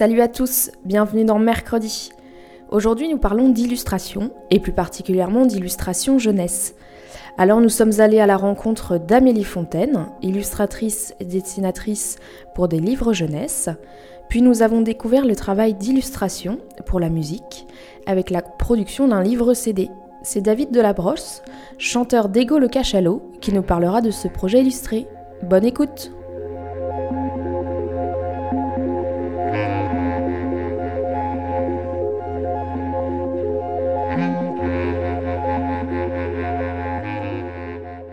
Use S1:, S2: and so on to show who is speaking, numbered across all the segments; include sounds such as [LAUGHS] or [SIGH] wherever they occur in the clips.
S1: Salut à tous, bienvenue dans Mercredi. Aujourd'hui nous parlons d'illustration, et plus particulièrement d'illustration jeunesse. Alors nous sommes allés à la rencontre d'Amélie Fontaine, illustratrice et dessinatrice pour des livres jeunesse, puis nous avons découvert le travail d'illustration pour la musique, avec la production d'un livre CD. C'est David Delabrosse, chanteur d'Ego le Cachalot, qui nous parlera de ce projet illustré. Bonne écoute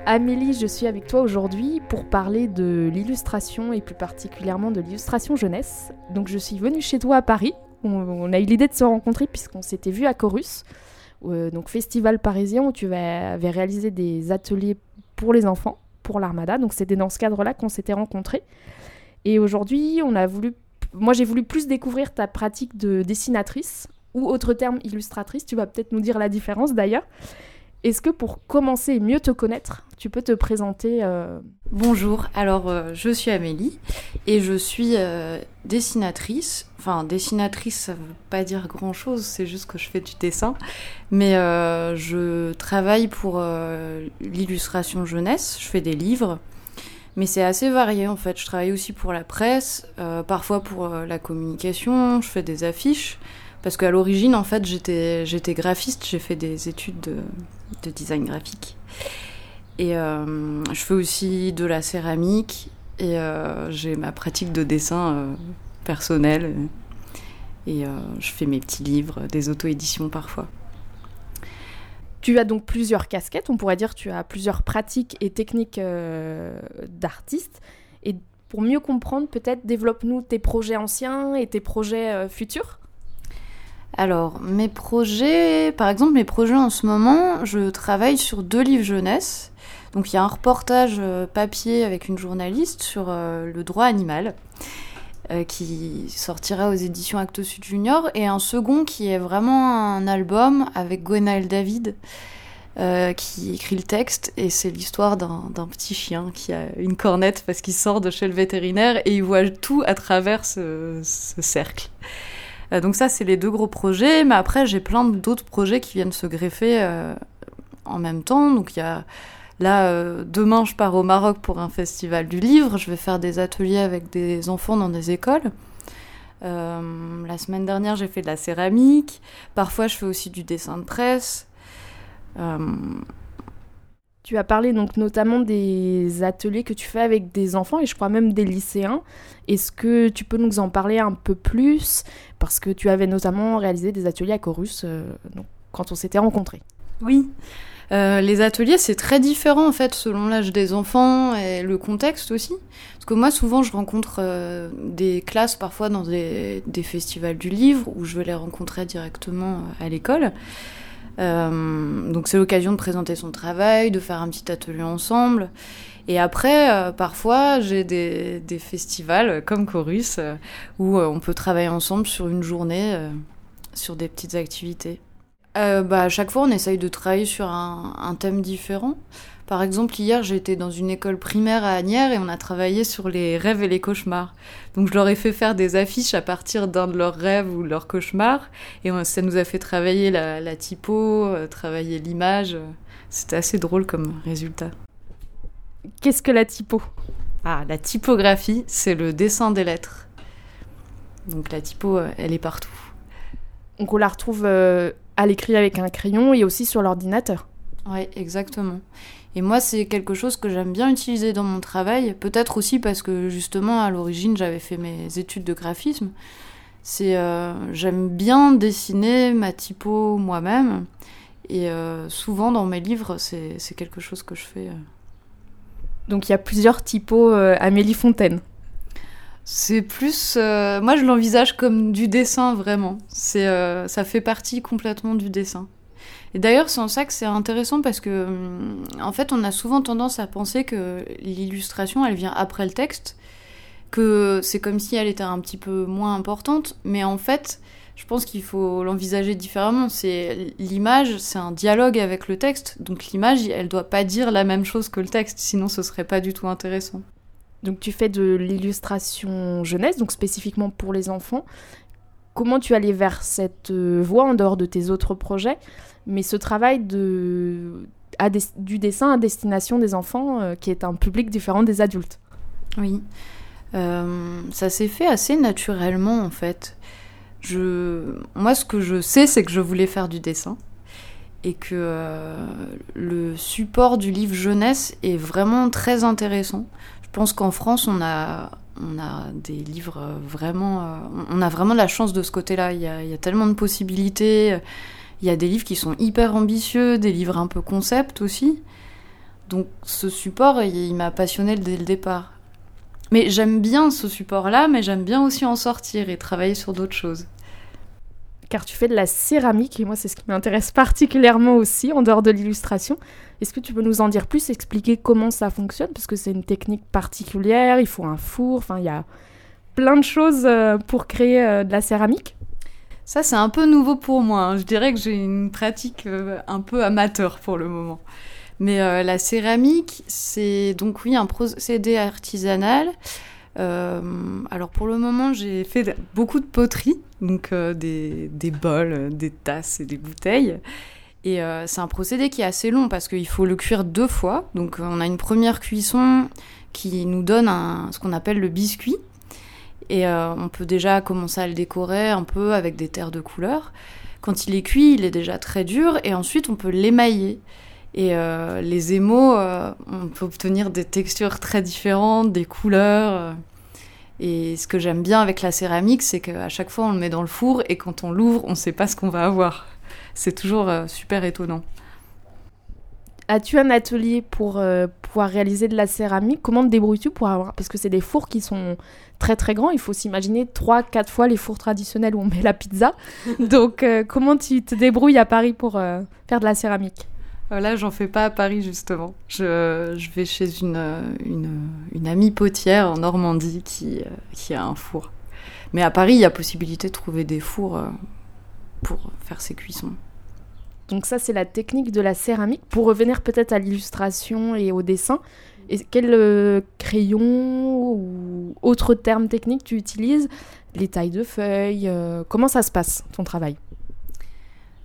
S1: Amélie, je suis avec toi aujourd'hui pour parler de l'illustration et plus particulièrement de l'illustration jeunesse. Donc je suis venue chez toi à Paris. On, a eu l'idée de se rencontrer puisqu'on s'était vu à Chorus, euh, donc festival parisien où tu avais réalisé des ateliers pour les enfants, pour l'Armada. Donc c'était dans ce cadre-là qu'on s'était rencontrés. Et aujourd'hui, on a voulu, moi j'ai voulu plus découvrir ta pratique de dessinatrice ou autre terme illustratrice. Tu vas peut-être nous dire la différence d'ailleurs. Est-ce que pour commencer et mieux te connaître, tu peux te présenter euh...
S2: Bonjour, alors euh, je suis Amélie et je suis euh, dessinatrice. Enfin, dessinatrice, ça veut pas dire grand chose, c'est juste que je fais du dessin. Mais je travaille pour l'illustration jeunesse, je fais des livres. Mais c'est assez varié en fait. Je travaille aussi pour la presse, parfois pour la communication, je fais des affiches. Parce qu'à l'origine, en fait, j'étais, graphiste, j'ai fait des études de, de design graphique. Et euh, je fais aussi de la céramique et euh, j'ai ma pratique de dessin euh, personnelle. Et je fais mes petits livres, des auto-éditions parfois.
S1: Tu as donc plusieurs casquettes, on pourrait dire tu as plusieurs pratiques et techniques d'artiste. Et pour mieux comprendre, peut-être développe-nous tes projets anciens et tes projets futurs.
S2: Alors, mes projets, par exemple, mes projets en ce moment, je travaille sur deux livres jeunesse. Donc, il y a un reportage euh, papier avec une journaliste sur euh, le droit animal euh, qui sortira aux éditions Actes Sud Junior et un second qui est vraiment un album avec Gwenaël David qui écrit le texte et c'est l'histoire d'un petit chien qui a une cornette parce qu'il sort de chez le vétérinaire et il voit tout à travers ce cercle. Euh, donc ça, c'est les deux gros projets. Mais après, j'ai plein d'autres projets qui viennent se greffer euh, en même temps. Donc il y a là, euh, demain, je pars au Maroc pour un festival du livre. Je vais faire des ateliers avec des enfants dans des écoles. La semaine dernière, j'ai fait de la céramique. Parfois, je fais aussi du dessin de presse.
S1: Tu as parlé donc notamment des ateliers que tu fais avec des enfants et je crois même des lycéens. Est-ce que tu peux nous en parler un peu plus? Parce que tu avais notamment réalisé des ateliers à Chorus euh, quand on s'était rencontrés.
S2: Oui. Euh, les ateliers, c'est très différent en fait selon l'âge des enfants et le contexte aussi. Parce que moi, souvent, je rencontre euh, des classes parfois dans des, festivals du livre où je vais les rencontrer directement à l'école. Euh, donc c'est l'occasion de présenter son travail, de faire un petit atelier ensemble. Et après, euh, parfois, j'ai des, festivals comme Chorus euh, où on peut travailler ensemble sur une journée, sur des petites activités. bah, à chaque fois, on essaye de travailler sur un, un thème différent. Par exemple, hier, j'étais dans une école primaire à Agnières et on a travaillé sur les rêves et les cauchemars. Donc, je leur ai fait faire des affiches à partir d'un de leurs rêves ou de leurs cauchemars. Et on, ça nous a fait travailler la, la typo, euh, travailler l'image. C'était assez drôle comme résultat.
S1: Qu'est-ce que la typo?
S2: Ah, la typographie, c'est le dessin des lettres. Donc, la typo, euh, elle est partout.
S1: Donc, on la retrouve euh, à l'écrit avec un crayon et aussi sur l'ordinateur
S2: Oui, exactement. Et moi, c'est quelque chose que j'aime bien utiliser dans mon travail, peut-être aussi parce que justement, à l'origine, j'avais fait mes études de graphisme. C'est, euh, j'aime bien dessiner ma typo moi-même, et euh, souvent dans mes livres, c'est, quelque chose que je fais. euh.
S1: Donc il y a plusieurs typos euh, Amélie Fontaine.
S2: C'est plus, euh, moi, je l'envisage comme du dessin vraiment. C'est, ça fait partie complètement du dessin. Et d'ailleurs, c'est en ça que c'est intéressant parce que, hum, en fait, on a souvent tendance à penser que l'illustration, elle vient après le texte, que c'est comme si elle était un petit peu moins importante, mais en fait, je pense qu'il faut l'envisager différemment. C'est l'image, c'est un dialogue avec le texte, donc l'image, elle doit pas dire la même chose que le texte, sinon ce serait pas du tout intéressant.
S1: Donc tu fais de l'illustration jeunesse, donc spécifiquement pour les enfants. Comment tu allais vers cette euh, voie en dehors de tes autres projets Mais ce travail de, du dessin à destination des enfants, euh, qui est un public différent des adultes.
S2: Oui. Euh, ça s'est fait assez naturellement en fait. Je... Moi, ce que je sais, c'est que je voulais faire du dessin et que le support du livre jeunesse est vraiment très intéressant. Je pense qu'en France, on a, on a des livres euh, vraiment. euh, on a vraiment la chance de ce côté-là. Il y a, y a tellement de possibilités. Il y a des livres qui sont hyper ambitieux, des livres un peu concept aussi. Donc ce support, il, il m'a passionné dès le départ. Mais j'aime bien ce support-là, mais j'aime bien aussi en sortir et travailler sur d'autres choses.
S1: Car tu fais de la céramique, et moi c'est ce qui m'intéresse particulièrement aussi, en dehors de l'illustration. Est-ce que tu peux nous en dire plus, expliquer comment ça fonctionne? Parce que c'est une technique particulière, il faut un four, enfin il y a plein de choses euh, pour créer euh, de la céramique.
S2: Ça, c'est un peu nouveau pour moi. hein. Je dirais que j'ai une pratique euh, un peu amateur pour le moment. Mais la céramique, c'est donc oui un procédé artisanal. Euh, alors pour le moment, j'ai fait beaucoup de poterie, donc euh, des, bols, euh, des tasses et des bouteilles. Et c'est un procédé qui est assez long parce qu'il faut le cuire deux fois. Donc on a une première cuisson qui nous donne ce qu'on appelle le biscuit. Et on peut déjà commencer à le décorer un peu avec des terres de couleur. Quand il est cuit, il est déjà très dur et ensuite on peut l'émailler. Et euh, les émaux, euh, on peut obtenir des textures très différentes, des couleurs. euh. Et ce que j'aime bien avec la céramique, c'est qu'à chaque fois on le met dans le four et quand on l'ouvre, on ne sait pas ce qu'on va avoir. C'est toujours super étonnant.
S1: As-tu un atelier pour euh, pouvoir réaliser de la céramique? Comment te débrouilles-tu pour avoir Parce que c'est des fours qui sont très très grands. Il faut s'imaginer 3-4 fois les fours traditionnels où on met la pizza. [LAUGHS] Donc euh, comment tu te débrouilles à Paris pour euh, faire de la céramique?
S2: Là, j'en fais pas à Paris justement. Je, vais chez une, euh, une, amie potière en Normandie qui, euh, qui a un four. Mais à Paris, il y a possibilité de trouver des fours euh, pour faire ses cuissons.
S1: Donc ça c'est la technique de la céramique. Pour revenir peut-être à l'illustration et au dessin, et quel euh, crayon ou autre terme technique tu utilises? Les tailles de feuilles euh, Comment ça se passe ton travail?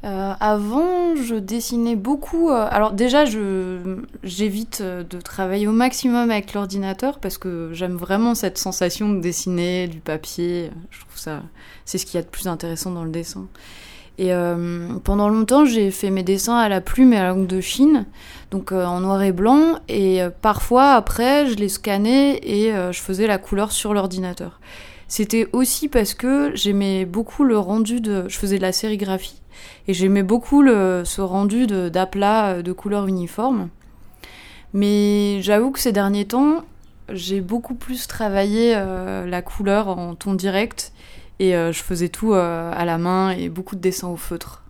S2: Euh, avant, je dessinais beaucoup. euh, alors déjà, j'évite euh, de travailler au maximum avec l'ordinateur parce que j'aime vraiment cette sensation de dessiner du papier. Je trouve ça, c'est ce qu'il y a de plus intéressant dans le dessin. Et pendant longtemps, j'ai fait mes dessins à la plume et à l'encre de Chine, donc en noir et blanc. Et parfois, après, je les scannais et je faisais la couleur sur l'ordinateur. C'était aussi parce que j'aimais beaucoup le rendu de. Je faisais de la sérigraphie. Et j'aimais beaucoup ce rendu de- d'aplat euh, de, couleurs uniformes. Mais j'avoue que ces derniers temps, j'ai beaucoup plus travaillé euh, la couleur en ton direct. Et euh, je faisais tout à la main et beaucoup de dessins au feutre.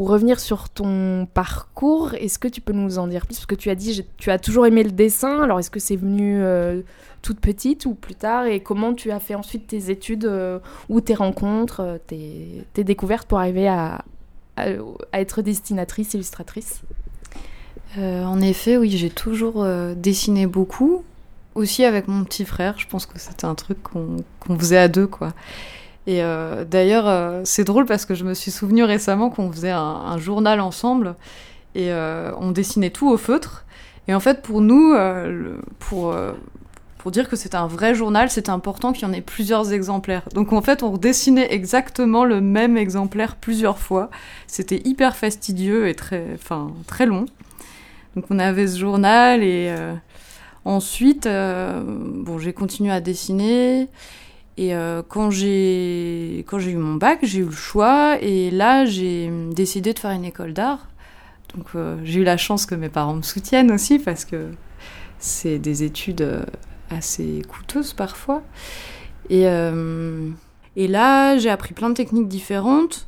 S1: Pour revenir sur ton parcours, est-ce que tu peux nous en dire plus? Parce que tu as dit tu as toujours aimé le dessin, alors est-ce que c'est venu euh, toute petite ou plus tard? Et comment tu as fait ensuite tes études euh, ou tes rencontres, euh, tes, tes découvertes pour arriver à, être dessinatrice, illustratrice?
S2: En effet, oui, j'ai toujours dessiné beaucoup. Aussi avec mon petit frère, je pense que c'était un truc qu'on qu'on faisait à deux, quoi. Et euh, d'ailleurs, euh, c'est drôle parce que je me suis souvenu récemment qu'on faisait un, journal ensemble et euh, on dessinait tout au feutre. Et en fait, pour nous, pour, dire que c'était un vrai journal, c'était important qu'il y en ait plusieurs exemplaires. Donc en fait, on redessinait exactement le même exemplaire plusieurs fois. C'était hyper fastidieux et très, enfin, très long. Donc on avait ce journal et ensuite, bon, j'ai continué à dessiner. Et euh, quand j'ai eu mon bac, j'ai eu le choix et là j'ai décidé de faire une école d'art. Donc j'ai eu la chance que mes parents me soutiennent aussi parce que c'est des études assez coûteuse parfois. Et, euh, et là, j'ai appris plein de techniques différentes.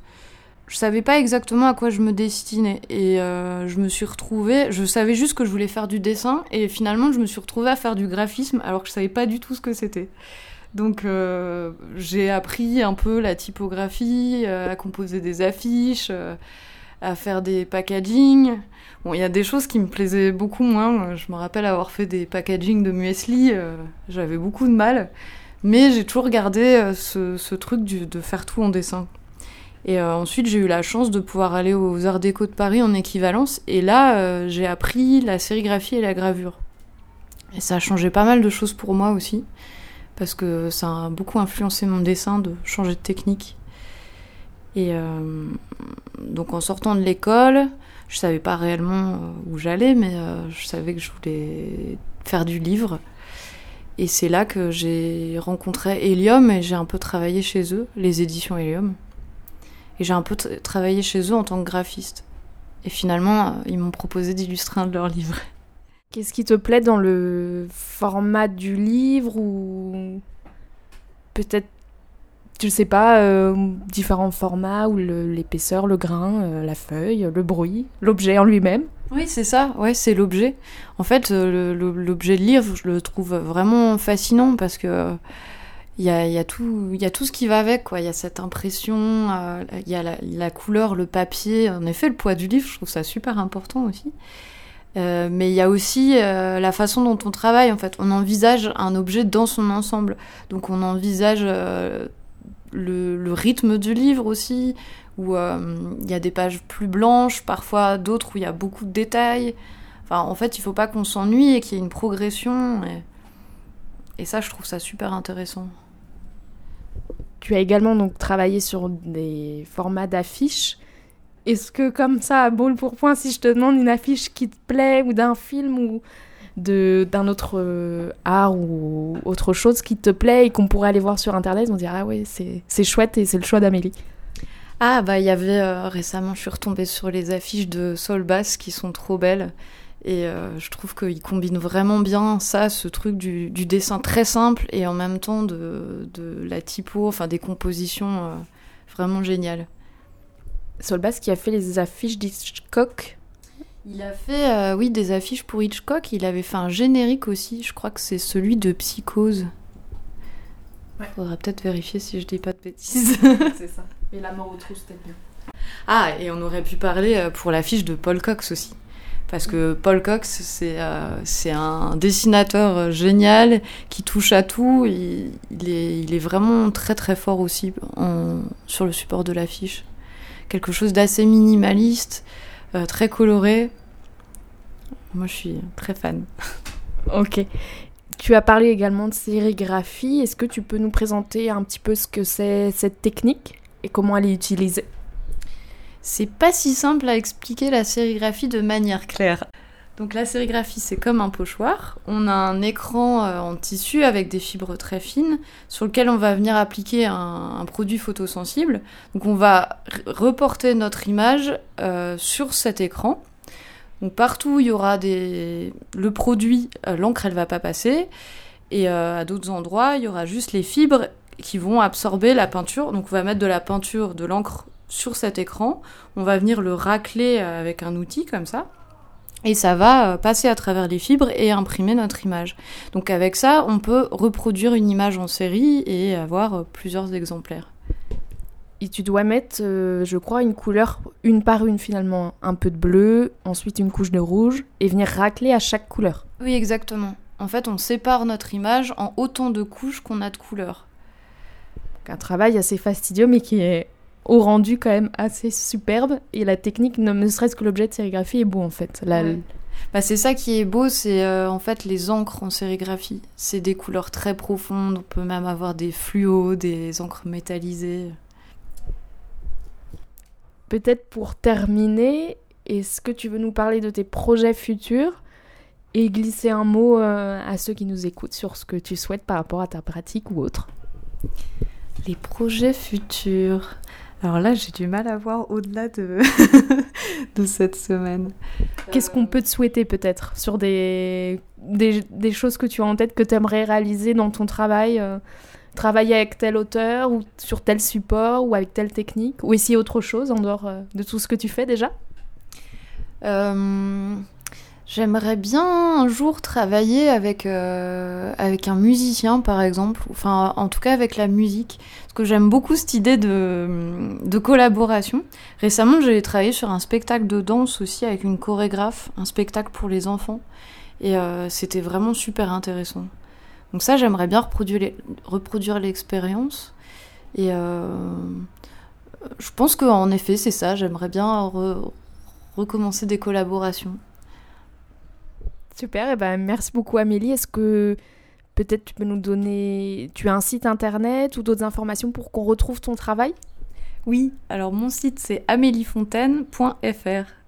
S2: Je savais pas exactement à quoi je me destinais. Et euh, je me suis retrouvée. Je savais juste que je voulais faire du dessin. Et finalement, je me suis retrouvée à faire du graphisme alors que je savais pas du tout ce que c'était. Donc euh, j'ai appris un peu la typographie, à composer des affiches, à faire des packaging. Bon, il y a des choses qui me plaisaient beaucoup moins. Je me rappelle avoir fait des packaging de muesli, euh, j'avais beaucoup de mal. Mais j'ai toujours gardé euh, ce, truc de faire tout en dessin. Et euh, ensuite, j'ai eu la chance de pouvoir aller aux Arts Déco de Paris en équivalence. Et là, j'ai appris la sérigraphie et la gravure. Et ça a changé pas mal de choses pour moi aussi. Parce que ça a beaucoup influencé mon dessin de changer de technique. Et donc en sortant de l'école, je savais pas réellement euh, où j'allais, mais euh, je savais que je voulais faire du livre. Et c'est là que j'ai rencontré Helium et j'ai un peu travaillé chez eux, les éditions Helium. Et j'ai un peu travaillé chez eux en tant que graphiste. Et finalement, euh, ils m'ont proposé d'illustrer un de leurs livres.
S1: Qu'est-ce qui te plaît dans le format du livre ou peut-être je sais pas, euh, différents formats ou l'épaisseur, le, grain, euh, la feuille, le bruit, l'objet en lui-même?
S2: Oui, c'est ça, ouais, c'est l'objet. En fait, euh, l'objet de livre, je le trouve vraiment fascinant parce que il y a, y, a y a tout ce qui va avec. Il y a cette impression, il y a la, couleur, le papier. En effet, le poids du livre, je trouve ça super important aussi. Mais il y a aussi la façon dont on travaille, en fait. On envisage un objet dans son ensemble. Donc on envisage le, rythme du livre aussi, où euh, il y a des pages plus blanches, parfois d'autres où il y a beaucoup de détails. Enfin, en fait, il faut pas qu'on s'ennuie et qu'il y ait une progression. Et... ça, je trouve ça super intéressant.
S1: Tu as également donc travaillé sur des formats d'affiches. Est-ce que comme ça, à boule pour point, si je te demande une affiche qui te plaît ou d'un film ou d'un autre euh, art ou autre chose qui te plaît et qu'on pourrait aller voir sur internet, on dirait ah ouais c'est chouette et c'est le choix d'Amélie.
S2: Ah bah il y avait euh, récemment je suis retombée sur les affiches de Sol Bass qui sont trop belles et euh, je trouve qu'ils combinent vraiment bien ça, ce truc du, du, dessin très simple et en même temps de, de la typo, enfin des compositions vraiment géniales.
S1: Sol Bass qui a fait les affiches d'Hitchcock
S2: il a fait, euh, oui, des affiches pour Hitchcock. Il avait fait un générique aussi. Je crois que c'est celui de Psychose. Ouais. Faudra peut-être vérifier si je dis pas de bêtises. [LAUGHS]
S1: c'est ça. Et la mort au trou, c'était bien.
S2: Ah, et on aurait pu parler euh, pour l'affiche de Paul Cox aussi. Parce que Paul Cox, c'est euh, un dessinateur génial qui touche à tout. Il, est, il est, vraiment très très fort aussi en, sur le support de l'affiche. Quelque chose d'assez minimaliste. Euh, très coloré. Moi, je suis très fan. [LAUGHS]
S1: ok. Tu as parlé également de sérigraphie. Est-ce que tu peux nous présenter un petit peu ce que c'est cette technique et comment elle est utilisée?
S2: C'est pas si simple à expliquer la sérigraphie de manière claire. Donc la sérigraphie, c'est comme un pochoir. On a un écran euh, en tissu avec des fibres très fines sur lequel on va venir appliquer un, produit photosensible. Donc on va reporter notre image euh, sur cet écran. Partout il y aura des... le produit, euh, l'encre elle va pas passer. Et à d'autres endroits, il y aura juste les fibres qui vont absorber la peinture. On va mettre de la peinture, de l'encre sur cet écran. On va venir le racler avec un outil comme ça et ça va euh, passer à travers les fibres et imprimer notre image. Donc avec ça, on peut reproduire une image en série et avoir euh, plusieurs exemplaires.
S1: Et tu dois mettre, euh, je crois, une couleur une par une finalement. Un peu de bleu, ensuite une couche de rouge, et venir racler à chaque couleur.
S2: Oui, exactement. En fait, on sépare notre image en autant de couches qu'on a de couleurs.
S1: Un travail assez fastidieux, mais qui est au rendu quand même assez superbe et la technique, ne serait-ce que l'objet de sérigraphie est beau en fait.
S2: Bah, c'est ça qui est beau, c'est euh, en fait les encres en sérigraphie. C'est des couleurs très profondes, on peut même avoir des fluos, des encres métallisées.
S1: Peut-être pour terminer, est-ce que tu veux nous parler de tes projets futurs et glisser un mot euh, à ceux qui nous écoutent sur ce que tu souhaites par rapport à ta pratique ou autre?
S2: Les projets futurs. Alors là, j'ai du mal à voir au-delà de, [LAUGHS] de cette semaine.
S1: Qu'est-ce qu'on peut te souhaiter peut-être sur des, des, des, choses que tu as en tête que tu aimerais réaliser dans ton travail euh, Travailler avec tel auteur ou sur tel support ou avec telle technique Ou essayer autre chose en dehors euh, de tout ce que tu fais déjà?
S2: Euh, J'aimerais bien un jour travailler avec, euh, avec un musicien, par exemple, enfin, en tout cas avec la musique, parce que j'aime beaucoup cette idée de, de collaboration. Récemment, j'ai travaillé sur un spectacle de danse aussi avec une chorégraphe, un spectacle pour les enfants, et euh, c'était vraiment super intéressant. Donc ça, j'aimerais bien reproduire l'expérience, et euh, je pense qu'en effet, c'est ça, j'aimerais bien re recommencer des collaborations.
S1: Super, et ben merci beaucoup Amélie. Est-ce que peut-être tu peux nous donner, tu as un site internet ou d'autres informations pour qu'on retrouve ton travail?
S2: Oui, alors mon site c'est améliefontaine.fr.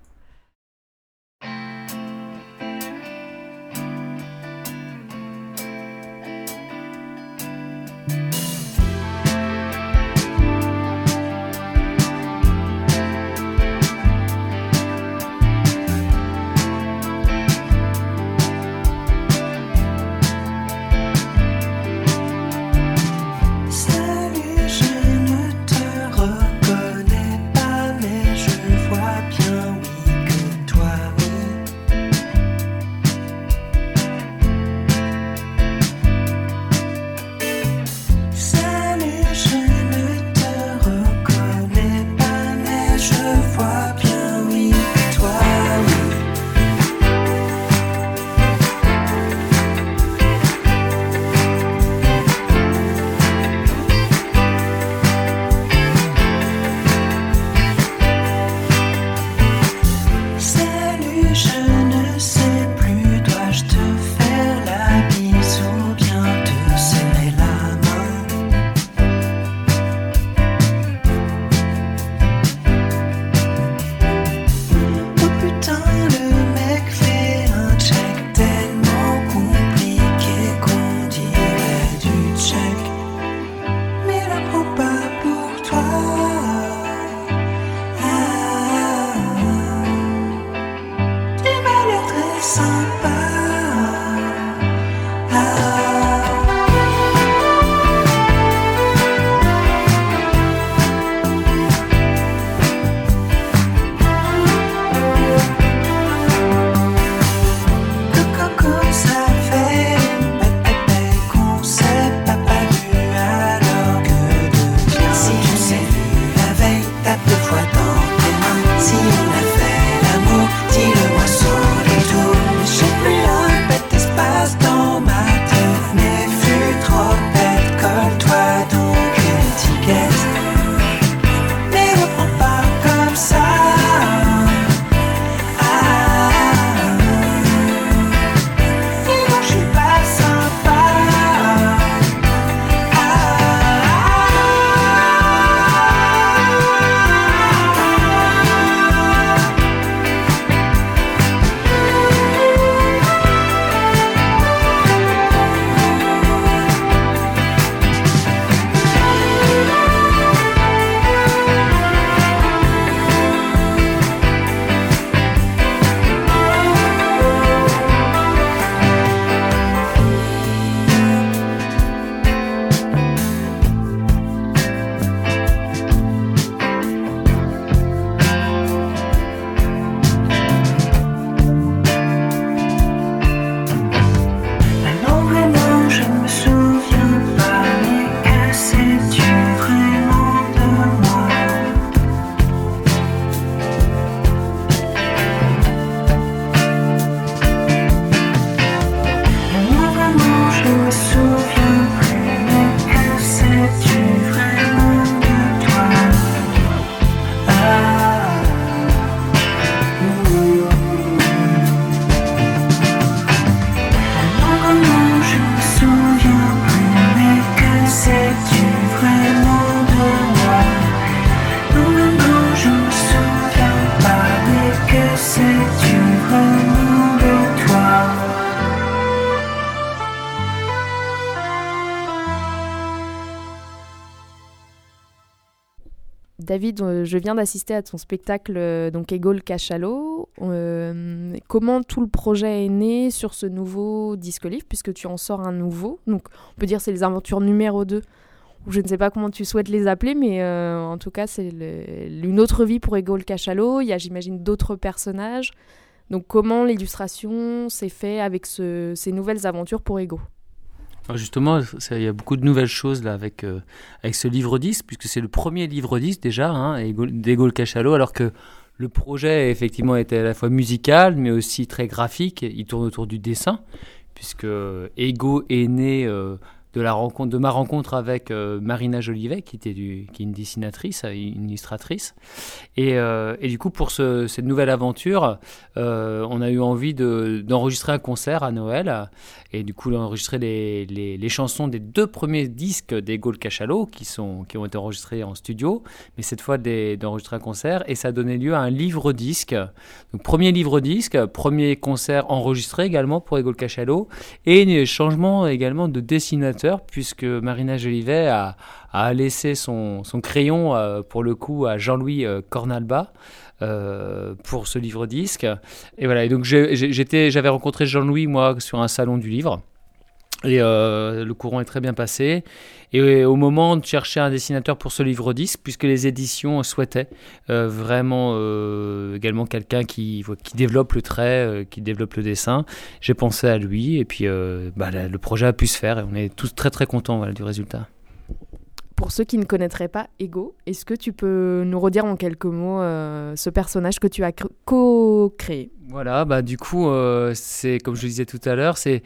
S1: David, euh, je viens d'assister à ton spectacle euh, donc Ego le cachalot. Euh, comment tout le projet est né sur ce nouveau disque livre puisque tu en sors un nouveau? Donc on peut dire c'est les aventures numéro 2 ou je ne sais pas comment tu souhaites les appeler mais en tout cas c'est une autre vie pour Ego le cachalot. Il y a j'imagine d'autres personnages. Donc comment l'illustration s'est fait avec ces nouvelles aventures pour Ego
S3: justement, il y a beaucoup de nouvelles choses là avec, euh, avec ce livre 10, puisque c'est le premier livre 10 déjà, hein, d'Ego le Cachalot, alors que le projet effectivement était à la fois musical, mais aussi très graphique. Il tourne autour du dessin, puisque Ego est né euh, de la rencontre, ma rencontre avec euh, Marina Jolivet, qui était est une dessinatrice, une illustratrice. Et, euh, et du coup, pour ce, cette nouvelle aventure, euh, on a eu envie d'enregistrer un concert à Noël. Et du coup, d'enregistrer les, les, les, chansons des deux premiers disques des Cachalot, qui, sont, qui ont été enregistrés en studio, mais cette fois d'enregistrer un concert. Et ça a donné lieu à un livre-disque. Donc, premier livre-disque, premier concert enregistré également pour Égole Cachalot, et changement également de dessinateur puisque Marina Jolivet a, laissé son, crayon, euh, pour le coup, à Jean-Louis euh, Cornalba. Euh, pour ce livre disque et voilà et donc j'avais rencontré Jean-Louis moi sur un salon du livre et le courant est très bien passé. Et au moment de chercher un dessinateur pour ce livre 10, puisque les éditions souhaitaient vraiment également quelqu'un qui, qui développe le trait, qui développe le dessin, j'ai pensé à lui. Et puis bah, le projet a pu se faire et on est tous très très contents du résultat.
S1: Pour ceux qui ne connaîtraient pas Ego, est-ce que tu peux nous redire en quelques mots euh, ce personnage que tu as co-créé?
S3: Voilà, bah du coup, euh, c'est comme je le disais tout à l'heure, c'est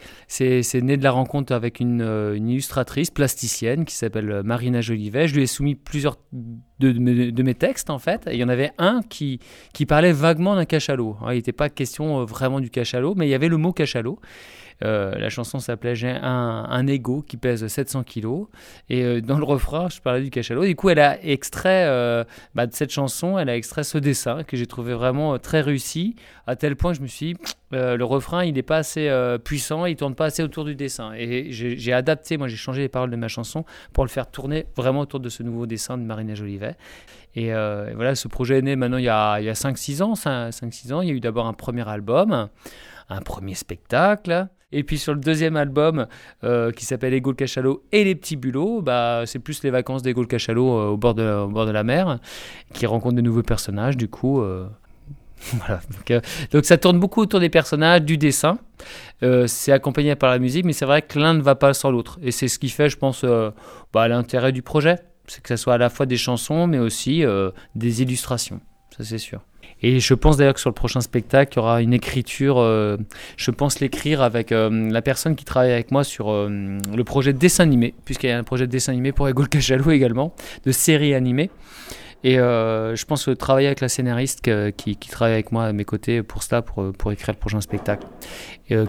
S3: né de la rencontre avec une, euh, illustratrice plasticienne qui s'appelle Marina Jolivet. Je lui ai soumis plusieurs de, de, mes textes en fait. il y en avait un qui, qui parlait vaguement d'un cachalot. il n'était pas question vraiment du cachalot, mais il y avait le mot cachalot. Euh, la chanson s'appelait J'ai un, un ego qui pèse 700 kilos. Et euh, dans le refrain, je parlais du cachalot. Du coup, elle a extrait euh, bah, de cette chanson, elle a extrait ce dessin que j'ai trouvé vraiment très réussi, à tel point que je me suis dit, le refrain, il n'est pas assez puissant, il tourne pas assez autour du dessin. Et j'ai adapté, moi j'ai changé les paroles de ma chanson pour le faire tourner vraiment autour de ce nouveau dessin de Marina Jolivet. Et, voilà, ce projet est né maintenant il y a, a 5-6 ans. 5-6 ans, il y a eu d'abord un premier album, un premier spectacle. Et puis sur le deuxième album euh, qui s'appelle Ego le cachalot et les petits bulots, bah, c'est plus les vacances d'Ego le cachalot euh, au, bord de la, au bord de la mer qui rencontrent de nouveaux personnages. Du coup, euh, [LAUGHS] voilà. Donc, ça tourne beaucoup autour des personnages, du dessin. c'est accompagné par la musique, mais c'est vrai que l'un ne va pas sans l'autre. Et c'est ce qui fait, je pense, bah, l'intérêt du projet. C'est que ce soit à la fois des chansons, mais aussi des illustrations. Ça, c'est sûr. Et je pense d'ailleurs que sur le prochain spectacle, il y aura une écriture. Euh, je pense l'écrire avec euh, la personne qui travaille avec moi sur euh, le projet de dessin animé, puisqu'il y a un projet de dessin animé pour Ego Cachalot également, de série animée. Et je pense travailler avec la scénariste qui, travaille avec moi à mes côtés pour cela, pour, écrire le prochain spectacle,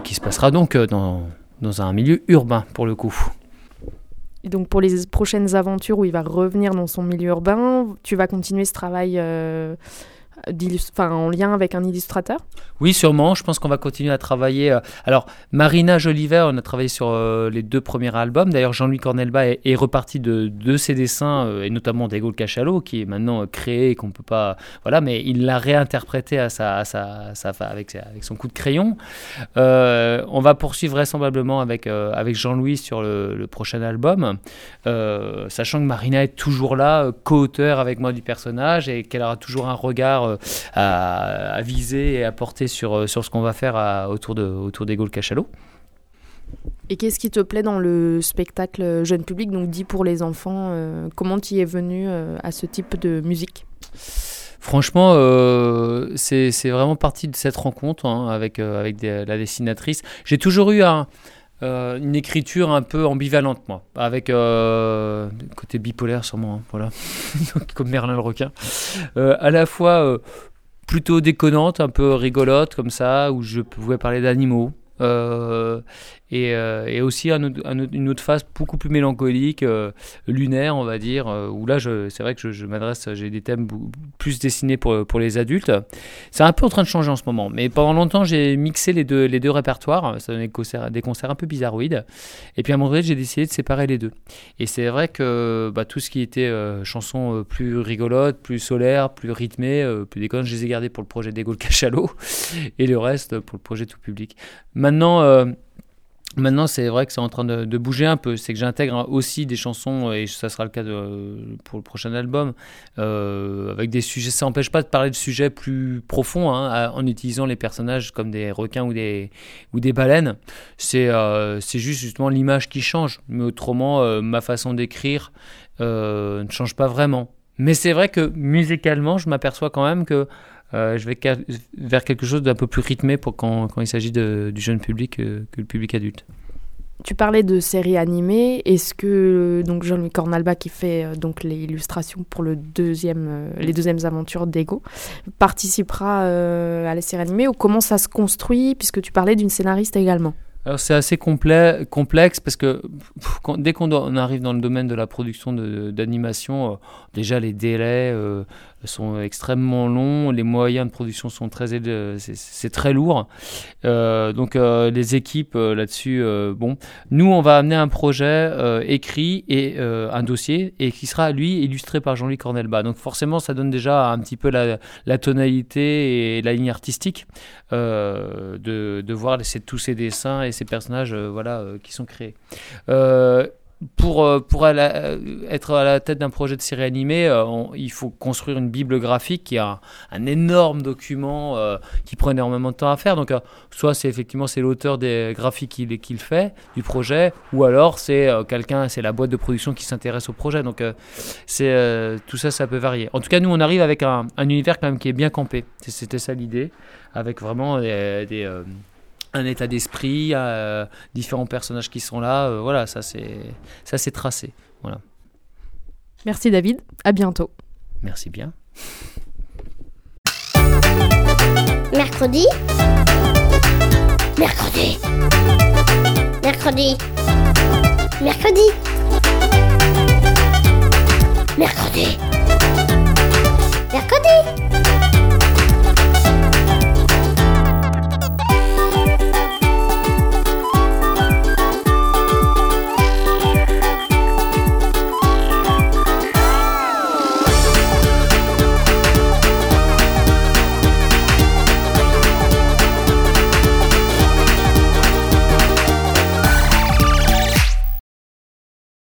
S3: qui se passera donc dans un milieu urbain pour le coup.
S1: Et donc pour les prochaines aventures où il va revenir dans son milieu urbain, tu vas continuer ce travail en lien avec un illustrateur?
S3: Oui, sûrement. Je pense qu'on va continuer à travailler. Euh, alors, Marina Jolivet, on a travaillé sur euh, les deux premiers albums. D'ailleurs, Jean-Louis Cornelba est, reparti de, de, ses dessins, euh, et notamment d'Ego Cachalot, qui est maintenant créé et qu'on peut pas. Voilà, mais il l'a réinterprété à sa, avec, son coup de crayon. on va poursuivre vraisemblablement avec, avec Jean-Louis sur le, le, prochain album, sachant que Marina est toujours là, co-auteur avec moi du personnage, et qu'elle aura toujours un regard euh, à, viser et à porter sur, euh, sur ce qu'on va faire autour, de, autour des Gaules Cachalot.
S1: Et qu'est-ce qui te plaît dans le spectacle jeune public, donc dit pour les enfants euh, Comment tu y es venu à ce type de musique?
S3: Franchement, c'est vraiment parti de cette rencontre hein, avec, avec la dessinatrice. J'ai toujours eu un, euh, une écriture un peu ambivalente, moi, avec euh, côté bipolaire sûrement, hein, voilà, [LAUGHS] comme Merlin le requin. Euh, à la fois plutôt déconnante, un peu rigolote comme ça, où je pouvais parler d'animaux, euh, et, euh, et, aussi une autre phase beaucoup plus mélancolique, euh, lunaire, on va dire, euh, où là, c'est vrai que je, m'adresse, j'ai des thèmes plus dessinés pour, pour les adultes. C'est un peu en train de changer en ce moment, mais pendant longtemps, j'ai mixé les deux, les deux répertoires, ça donnait des concerts, un peu bizarroïdes, et puis à un moment donné, j'ai décidé de séparer les deux. Et c'est vrai que bah, tout ce qui était chansons plus rigolotes, plus solaires, plus rythmées, plus déconnes, je les ai gardées pour le projet d'Ego le Cachalot, et le reste pour le projet tout public. Maintenant, Maintenant, c'est vrai que c'est en train de, bouger un peu. C'est que j'intègre aussi des chansons, et ça sera le cas pour le prochain album, euh, avec des sujets. Ça n'empêche pas de parler de sujets plus profonds, hein, en utilisant les personnages comme des requins ou des, baleines. C'est euh, juste justement l'image qui change. Mais autrement, euh, ma façon d'écrire euh, ne change pas vraiment. Mais c'est vrai que musicalement, je m'aperçois quand même que euh, je vais vers quelque chose d'un peu plus rythmé pour quand, il s'agit du jeune public euh, que le public adulte.
S1: Tu parlais de séries animées. Est-ce que donc Jean-Louis Cornalba qui fait euh, donc les illustrations pour le deuxième, les deuxièmes aventures d'Ego participera à la série animée ou comment ça se construit puisque tu parlais d'une scénariste également?
S3: Alors c'est assez complet, complexe parce que dès qu'on arrive dans le domaine de la production d'animation, déjà les délais, sont extrêmement longs, les moyens de production sont très c'est très lourd. Euh, donc euh, les équipes euh, là-dessus, bon, nous on va amener un projet écrit et un dossier et qui sera lui illustré par Jean-Louis Cornelba. Donc forcément ça donne déjà un petit peu la, tonalité et la ligne artistique de, de, voir tous ces dessins ces personnages voilà qui sont créés pour, euh, pour euh, être à la tête d'un projet de série animée, euh, il faut construire une bible graphique qui est un, énorme document qui prend énormément de temps à faire. Donc, soit c'est effectivement c'est l'auteur des graphiques qui, le fait du projet, ou alors c'est quelqu'un, c'est la boîte de production qui s'intéresse au projet. Donc, c'est tout ça, ça peut varier. En tout cas, nous, on arrive avec un, un univers quand même qui est bien campé. C'était ça l'idée, avec vraiment des un état d'esprit, euh, différents personnages qui sont là. Euh, voilà, ça c'est ça c'est tracé. Voilà.
S1: Merci David, à bientôt.
S3: Merci bien. Mercredi.
S4: Mercredi. Mercredi. Mercredi. Mercredi. Mercredi.